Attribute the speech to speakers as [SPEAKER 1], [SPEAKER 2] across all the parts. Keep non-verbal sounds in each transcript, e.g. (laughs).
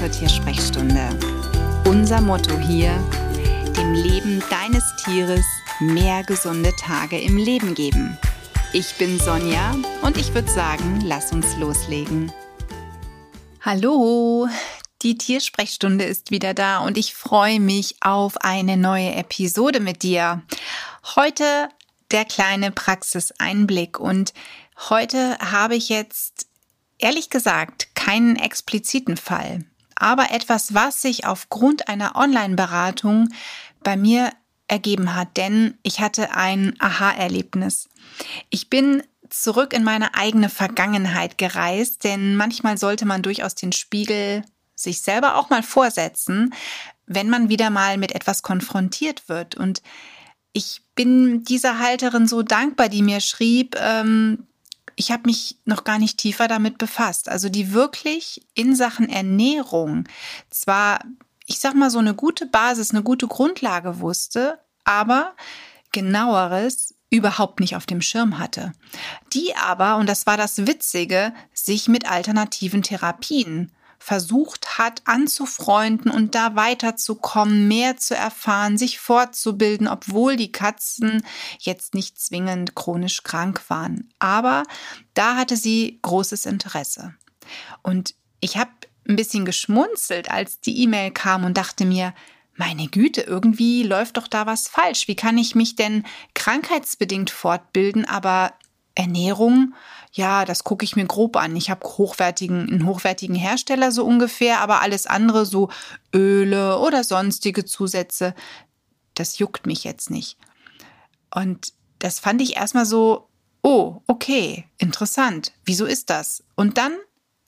[SPEAKER 1] zur Tiersprechstunde. Unser Motto hier, dem Leben deines Tieres mehr gesunde Tage im Leben geben. Ich bin Sonja und ich würde sagen, lass uns loslegen. Hallo, die Tiersprechstunde ist wieder da und ich freue mich auf eine neue Episode mit dir. Heute der kleine Praxiseinblick und heute habe ich jetzt ehrlich gesagt keinen expliziten Fall, aber etwas, was sich aufgrund einer Online-Beratung bei mir ergeben hat, denn ich hatte ein Aha-Erlebnis. Ich bin zurück in meine eigene Vergangenheit gereist, denn manchmal sollte man durchaus den Spiegel sich selber auch mal vorsetzen, wenn man wieder mal mit etwas konfrontiert wird. Und ich bin dieser Halterin so dankbar, die mir schrieb, ähm, ich habe mich noch gar nicht tiefer damit befasst. Also die wirklich in Sachen Ernährung zwar, ich sag mal, so eine gute Basis, eine gute Grundlage wusste, aber genaueres überhaupt nicht auf dem Schirm hatte. Die aber, und das war das Witzige, sich mit alternativen Therapien versucht hat anzufreunden und da weiterzukommen, mehr zu erfahren, sich fortzubilden, obwohl die Katzen jetzt nicht zwingend chronisch krank waren. Aber da hatte sie großes Interesse. Und ich habe ein bisschen geschmunzelt, als die E-Mail kam und dachte mir, meine Güte, irgendwie läuft doch da was falsch. Wie kann ich mich denn krankheitsbedingt fortbilden, aber Ernährung ja, das gucke ich mir grob an. Ich habe hochwertigen, einen hochwertigen Hersteller so ungefähr, aber alles andere, so Öle oder sonstige Zusätze, das juckt mich jetzt nicht. Und das fand ich erstmal so, oh, okay, interessant. Wieso ist das? Und dann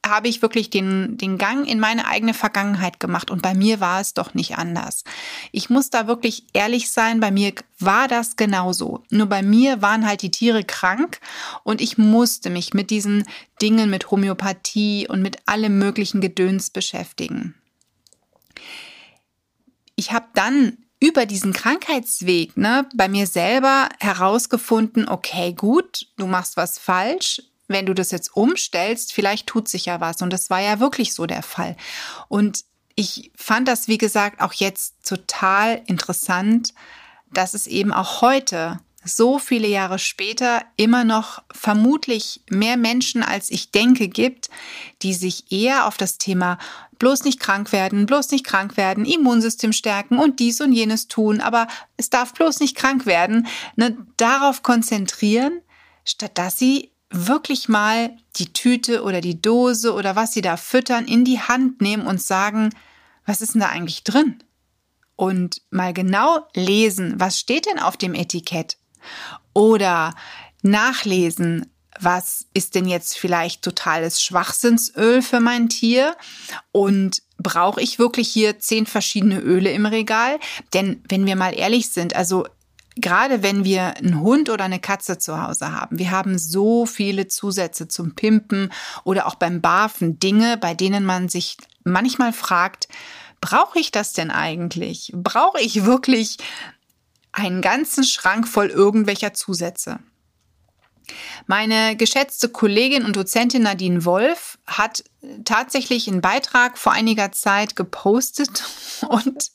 [SPEAKER 1] habe ich wirklich den, den Gang in meine eigene Vergangenheit gemacht und bei mir war es doch nicht anders. Ich muss da wirklich ehrlich sein, bei mir war das genauso. Nur bei mir waren halt die Tiere krank und ich musste mich mit diesen Dingen, mit Homöopathie und mit allem möglichen Gedöns beschäftigen. Ich habe dann über diesen Krankheitsweg ne, bei mir selber herausgefunden, okay, gut, du machst was falsch, wenn du das jetzt umstellst, vielleicht tut sich ja was. Und das war ja wirklich so der Fall. Und ich fand das, wie gesagt, auch jetzt total interessant, dass es eben auch heute, so viele Jahre später, immer noch vermutlich mehr Menschen als ich denke gibt, die sich eher auf das Thema bloß nicht krank werden, bloß nicht krank werden, Immunsystem stärken und dies und jenes tun, aber es darf bloß nicht krank werden, ne, darauf konzentrieren, statt dass sie wirklich mal die Tüte oder die Dose oder was sie da füttern in die Hand nehmen und sagen, was ist denn da eigentlich drin? Und mal genau lesen, was steht denn auf dem Etikett? Oder nachlesen, was ist denn jetzt vielleicht totales Schwachsinnsöl für mein Tier? Und brauche ich wirklich hier zehn verschiedene Öle im Regal? Denn wenn wir mal ehrlich sind, also gerade wenn wir einen Hund oder eine Katze zu Hause haben, wir haben so viele Zusätze zum Pimpen oder auch beim Barfen, Dinge, bei denen man sich manchmal fragt, brauche ich das denn eigentlich? Brauche ich wirklich einen ganzen Schrank voll irgendwelcher Zusätze? Meine geschätzte Kollegin und Dozentin Nadine Wolf hat tatsächlich einen Beitrag vor einiger Zeit gepostet (laughs) und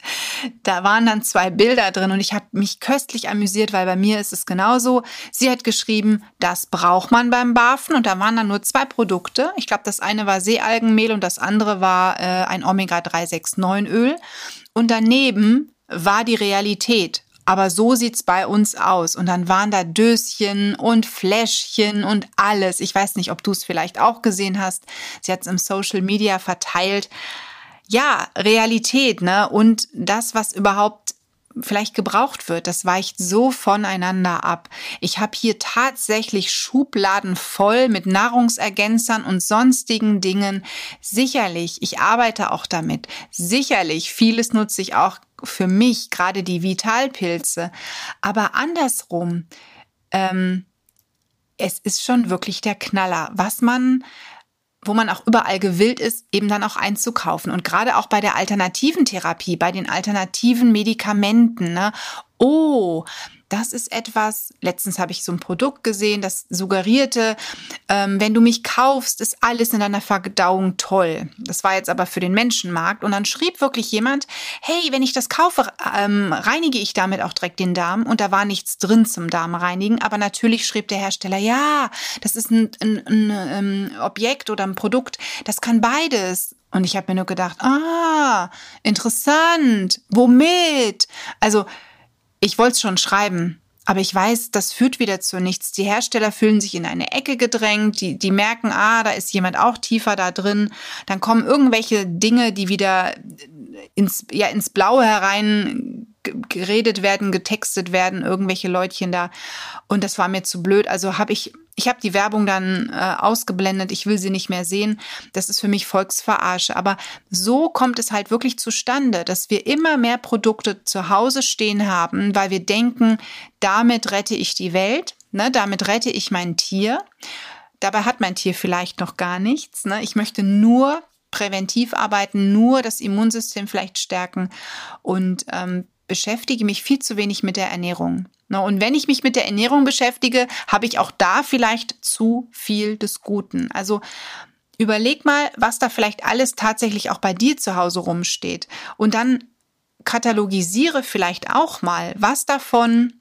[SPEAKER 1] da waren dann zwei Bilder drin und ich habe mich köstlich amüsiert, weil bei mir ist es genauso. Sie hat geschrieben, das braucht man beim Barfen und da waren dann nur zwei Produkte. Ich glaube, das eine war Seealgenmehl und das andere war äh, ein Omega-369 Öl und daneben war die Realität. Aber so sieht's bei uns aus. Und dann waren da Döschen und Fläschchen und alles. Ich weiß nicht, ob du es vielleicht auch gesehen hast. Sie hat es im Social Media verteilt. Ja, Realität, ne? Und das, was überhaupt vielleicht gebraucht wird. Das weicht so voneinander ab. Ich habe hier tatsächlich Schubladen voll mit Nahrungsergänzern und sonstigen Dingen. Sicherlich, ich arbeite auch damit. Sicherlich, vieles nutze ich auch für mich, gerade die Vitalpilze. Aber andersrum, ähm, es ist schon wirklich der Knaller, was man wo man auch überall gewillt ist, eben dann auch einzukaufen. Und gerade auch bei der alternativen Therapie, bei den alternativen Medikamenten, ne? oh, das ist etwas, letztens habe ich so ein Produkt gesehen, das suggerierte, ähm, wenn du mich kaufst, ist alles in deiner Verdauung toll. Das war jetzt aber für den Menschenmarkt. Und dann schrieb wirklich jemand, hey, wenn ich das kaufe, ähm, reinige ich damit auch direkt den Darm. Und da war nichts drin zum Darmreinigen. Aber natürlich schrieb der Hersteller, ja, das ist ein, ein, ein, ein ähm, Objekt oder ein Produkt, das kann beides. Und ich habe mir nur gedacht, ah, interessant, womit? Also ich wollte es schon schreiben, aber ich weiß, das führt wieder zu nichts. Die Hersteller fühlen sich in eine Ecke gedrängt, die, die merken, ah, da ist jemand auch tiefer da drin. Dann kommen irgendwelche Dinge, die wieder ins, ja, ins Blaue herein geredet werden, getextet werden, irgendwelche Leutchen da. Und das war mir zu blöd. Also habe ich, ich habe die Werbung dann äh, ausgeblendet. Ich will sie nicht mehr sehen. Das ist für mich Volksverarsche. Aber so kommt es halt wirklich zustande, dass wir immer mehr Produkte zu Hause stehen haben, weil wir denken, damit rette ich die Welt, ne, damit rette ich mein Tier. Dabei hat mein Tier vielleicht noch gar nichts. Ne? Ich möchte nur präventiv arbeiten, nur das Immunsystem vielleicht stärken und ähm, beschäftige mich viel zu wenig mit der Ernährung. Und wenn ich mich mit der Ernährung beschäftige, habe ich auch da vielleicht zu viel des Guten. Also überleg mal, was da vielleicht alles tatsächlich auch bei dir zu Hause rumsteht. Und dann katalogisiere vielleicht auch mal, was davon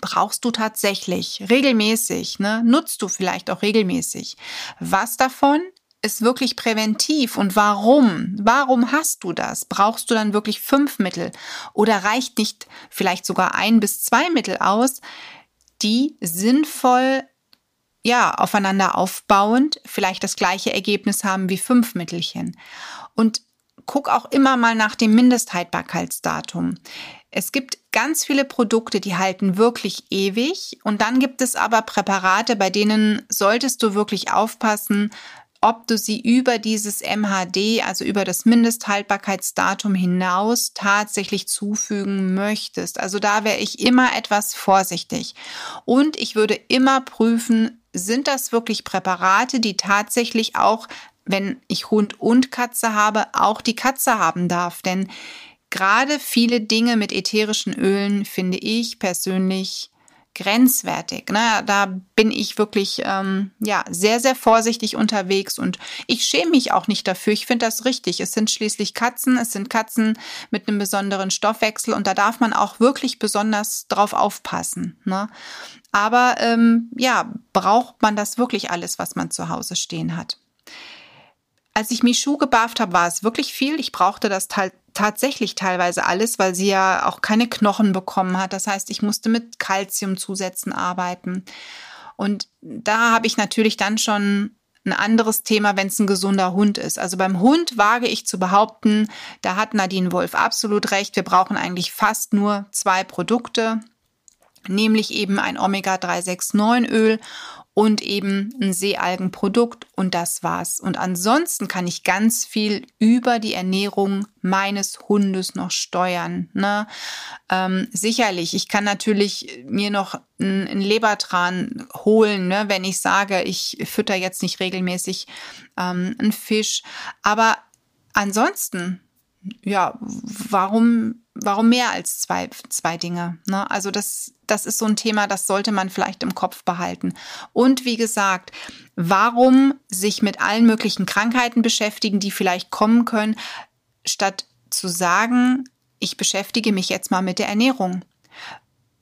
[SPEAKER 1] brauchst du tatsächlich regelmäßig, ne? nutzt du vielleicht auch regelmäßig. Was davon ist wirklich präventiv und warum? Warum hast du das? Brauchst du dann wirklich fünf Mittel oder reicht nicht vielleicht sogar ein bis zwei Mittel aus, die sinnvoll ja, aufeinander aufbauend vielleicht das gleiche Ergebnis haben wie fünf Mittelchen. Und guck auch immer mal nach dem Mindesthaltbarkeitsdatum. Es gibt ganz viele Produkte, die halten wirklich ewig und dann gibt es aber Präparate, bei denen solltest du wirklich aufpassen, ob du sie über dieses MHD, also über das Mindesthaltbarkeitsdatum hinaus tatsächlich zufügen möchtest. Also da wäre ich immer etwas vorsichtig. Und ich würde immer prüfen, sind das wirklich Präparate, die tatsächlich auch, wenn ich Hund und Katze habe, auch die Katze haben darf. Denn gerade viele Dinge mit ätherischen Ölen finde ich persönlich grenzwertig. Ne? Da bin ich wirklich ähm, ja sehr, sehr vorsichtig unterwegs und ich schäme mich auch nicht dafür. Ich finde das richtig. Es sind schließlich Katzen, es sind Katzen mit einem besonderen Stoffwechsel und da darf man auch wirklich besonders drauf aufpassen. Ne? Aber ähm, ja, braucht man das wirklich alles, was man zu Hause stehen hat? Als ich Michu gebafft habe, war es wirklich viel. Ich brauchte das halt tatsächlich teilweise alles, weil sie ja auch keine Knochen bekommen hat. Das heißt, ich musste mit Kalziumzusätzen arbeiten. Und da habe ich natürlich dann schon ein anderes Thema, wenn es ein gesunder Hund ist. Also beim Hund wage ich zu behaupten, da hat Nadine Wolf absolut recht. Wir brauchen eigentlich fast nur zwei Produkte, nämlich eben ein Omega-369-Öl und eben ein Seealgenprodukt und das war's. Und ansonsten kann ich ganz viel über die Ernährung meines Hundes noch steuern. Ne? Ähm, sicherlich, ich kann natürlich mir noch einen Lebertran holen, ne, wenn ich sage, ich fütter jetzt nicht regelmäßig ähm, einen Fisch. Aber ansonsten ja, warum, warum mehr als zwei, zwei Dinge? Ne? Also das, das ist so ein Thema, das sollte man vielleicht im Kopf behalten. Und wie gesagt, warum sich mit allen möglichen Krankheiten beschäftigen, die vielleicht kommen können, statt zu sagen, ich beschäftige mich jetzt mal mit der Ernährung.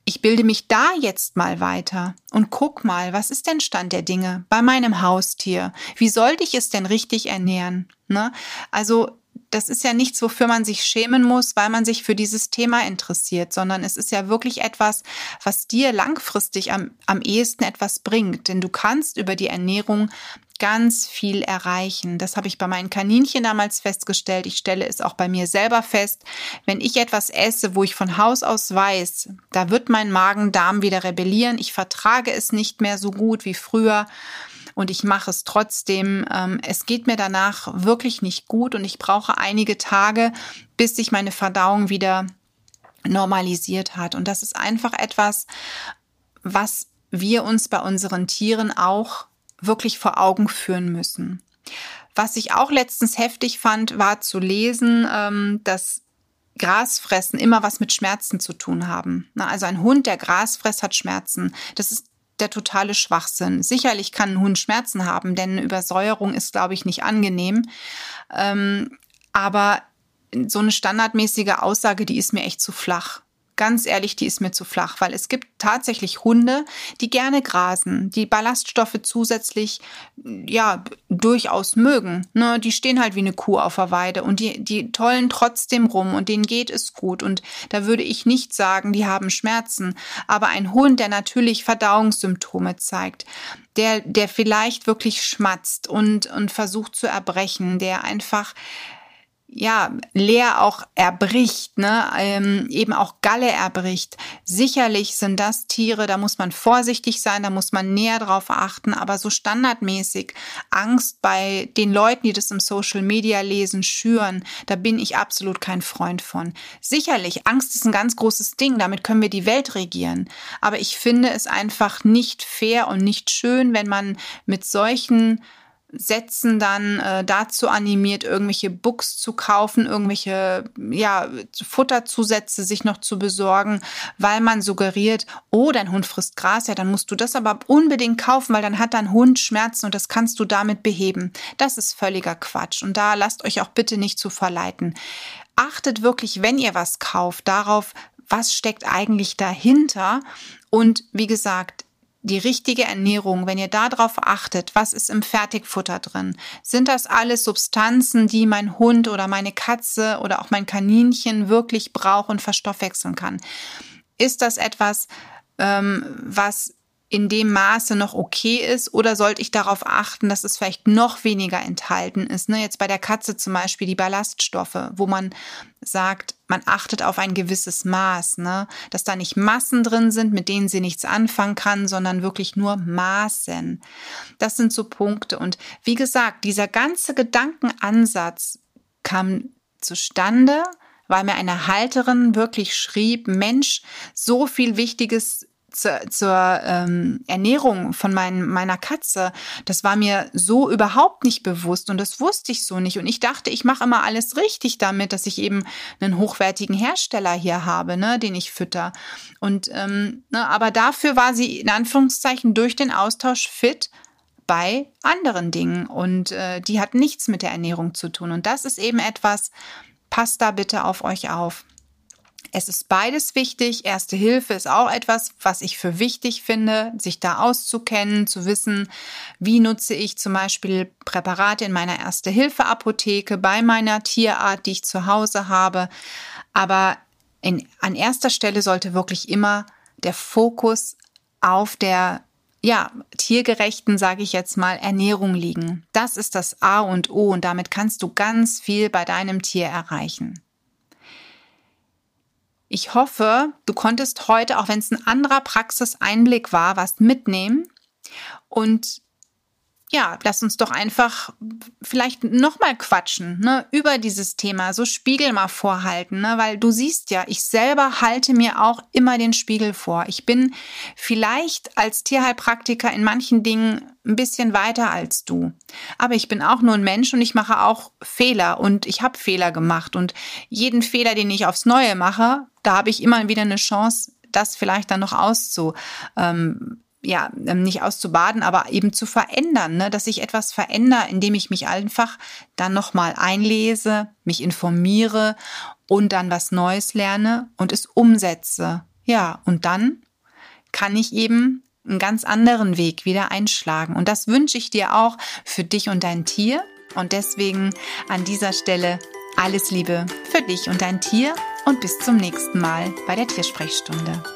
[SPEAKER 1] Ich bilde mich da jetzt mal weiter und guck mal, was ist denn Stand der Dinge bei meinem Haustier? Wie sollte ich es denn richtig ernähren? Ne? Also das ist ja nichts, wofür man sich schämen muss, weil man sich für dieses Thema interessiert, sondern es ist ja wirklich etwas, was dir langfristig am, am ehesten etwas bringt. Denn du kannst über die Ernährung ganz viel erreichen. Das habe ich bei meinen Kaninchen damals festgestellt. Ich stelle es auch bei mir selber fest. Wenn ich etwas esse, wo ich von Haus aus weiß, da wird mein Magen-Darm wieder rebellieren. Ich vertrage es nicht mehr so gut wie früher und ich mache es trotzdem. Ähm, es geht mir danach wirklich nicht gut und ich brauche einige Tage, bis sich meine Verdauung wieder normalisiert hat. Und das ist einfach etwas, was wir uns bei unseren Tieren auch wirklich vor Augen führen müssen. Was ich auch letztens heftig fand, war zu lesen, ähm, dass Grasfressen immer was mit Schmerzen zu tun haben. Also ein Hund, der Gras frisst, hat Schmerzen. Das ist der totale Schwachsinn. Sicherlich kann ein Hund Schmerzen haben, denn Übersäuerung ist, glaube ich, nicht angenehm. Ähm, aber so eine standardmäßige Aussage, die ist mir echt zu flach ganz ehrlich, die ist mir zu flach, weil es gibt tatsächlich Hunde, die gerne grasen, die Ballaststoffe zusätzlich, ja, durchaus mögen. Ne? Die stehen halt wie eine Kuh auf der Weide und die, die tollen trotzdem rum und denen geht es gut. Und da würde ich nicht sagen, die haben Schmerzen. Aber ein Hund, der natürlich Verdauungssymptome zeigt, der, der vielleicht wirklich schmatzt und, und versucht zu erbrechen, der einfach ja, leer auch erbricht, ne, ähm, eben auch Galle erbricht. Sicherlich sind das Tiere, da muss man vorsichtig sein, da muss man näher drauf achten, aber so standardmäßig Angst bei den Leuten, die das im Social Media lesen, schüren, da bin ich absolut kein Freund von. Sicherlich, Angst ist ein ganz großes Ding, damit können wir die Welt regieren, aber ich finde es einfach nicht fair und nicht schön, wenn man mit solchen Sätzen dann äh, dazu animiert, irgendwelche Books zu kaufen, irgendwelche ja, Futterzusätze sich noch zu besorgen, weil man suggeriert, oh, dein Hund frisst Gras, ja, dann musst du das aber unbedingt kaufen, weil dann hat dein Hund Schmerzen und das kannst du damit beheben. Das ist völliger Quatsch und da lasst euch auch bitte nicht zu verleiten. Achtet wirklich, wenn ihr was kauft, darauf, was steckt eigentlich dahinter und wie gesagt, die richtige Ernährung, wenn ihr darauf achtet, was ist im Fertigfutter drin, sind das alles Substanzen, die mein Hund oder meine Katze oder auch mein Kaninchen wirklich braucht und verstoffwechseln kann? Ist das etwas, ähm, was in dem Maße noch okay ist oder sollte ich darauf achten, dass es vielleicht noch weniger enthalten ist? Ne? Jetzt bei der Katze zum Beispiel die Ballaststoffe, wo man sagt, man achtet auf ein gewisses Maß, ne? dass da nicht Massen drin sind, mit denen sie nichts anfangen kann, sondern wirklich nur Maßen. Das sind so Punkte. Und wie gesagt, dieser ganze Gedankenansatz kam zustande, weil mir eine Halterin wirklich schrieb, Mensch, so viel Wichtiges zur, zur ähm, Ernährung von mein, meiner Katze, das war mir so überhaupt nicht bewusst und das wusste ich so nicht. Und ich dachte, ich mache immer alles richtig damit, dass ich eben einen hochwertigen Hersteller hier habe, ne, den ich fütter. Und ähm, ne, aber dafür war sie in Anführungszeichen durch den Austausch fit bei anderen Dingen und äh, die hat nichts mit der Ernährung zu tun. Und das ist eben etwas, passt da bitte auf euch auf. Es ist beides wichtig. Erste Hilfe ist auch etwas, was ich für wichtig finde, sich da auszukennen, zu wissen, wie nutze ich zum Beispiel Präparate in meiner Erste-Hilfe-Apotheke bei meiner Tierart, die ich zu Hause habe. Aber in, an erster Stelle sollte wirklich immer der Fokus auf der ja, tiergerechten, sage ich jetzt mal, Ernährung liegen. Das ist das A und O und damit kannst du ganz viel bei deinem Tier erreichen. Ich hoffe, du konntest heute, auch wenn es ein anderer Praxiseinblick war, was mitnehmen. Und ja, lass uns doch einfach vielleicht nochmal quatschen ne, über dieses Thema, so Spiegel mal vorhalten, ne, weil du siehst ja, ich selber halte mir auch immer den Spiegel vor. Ich bin vielleicht als Tierheilpraktiker in manchen Dingen ein bisschen weiter als du, aber ich bin auch nur ein Mensch und ich mache auch Fehler und ich habe Fehler gemacht. Und jeden Fehler, den ich aufs Neue mache, da habe ich immer wieder eine Chance, das vielleicht dann noch auszu, ähm, ja, ähm, nicht auszubaden, aber eben zu verändern, ne? dass ich etwas verändere, indem ich mich einfach dann nochmal einlese, mich informiere und dann was Neues lerne und es umsetze. Ja, und dann kann ich eben einen ganz anderen Weg wieder einschlagen. Und das wünsche ich dir auch für dich und dein Tier. Und deswegen an dieser Stelle alles Liebe für dich und dein Tier und bis zum nächsten Mal bei der Tiersprechstunde.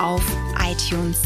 [SPEAKER 1] auf iTunes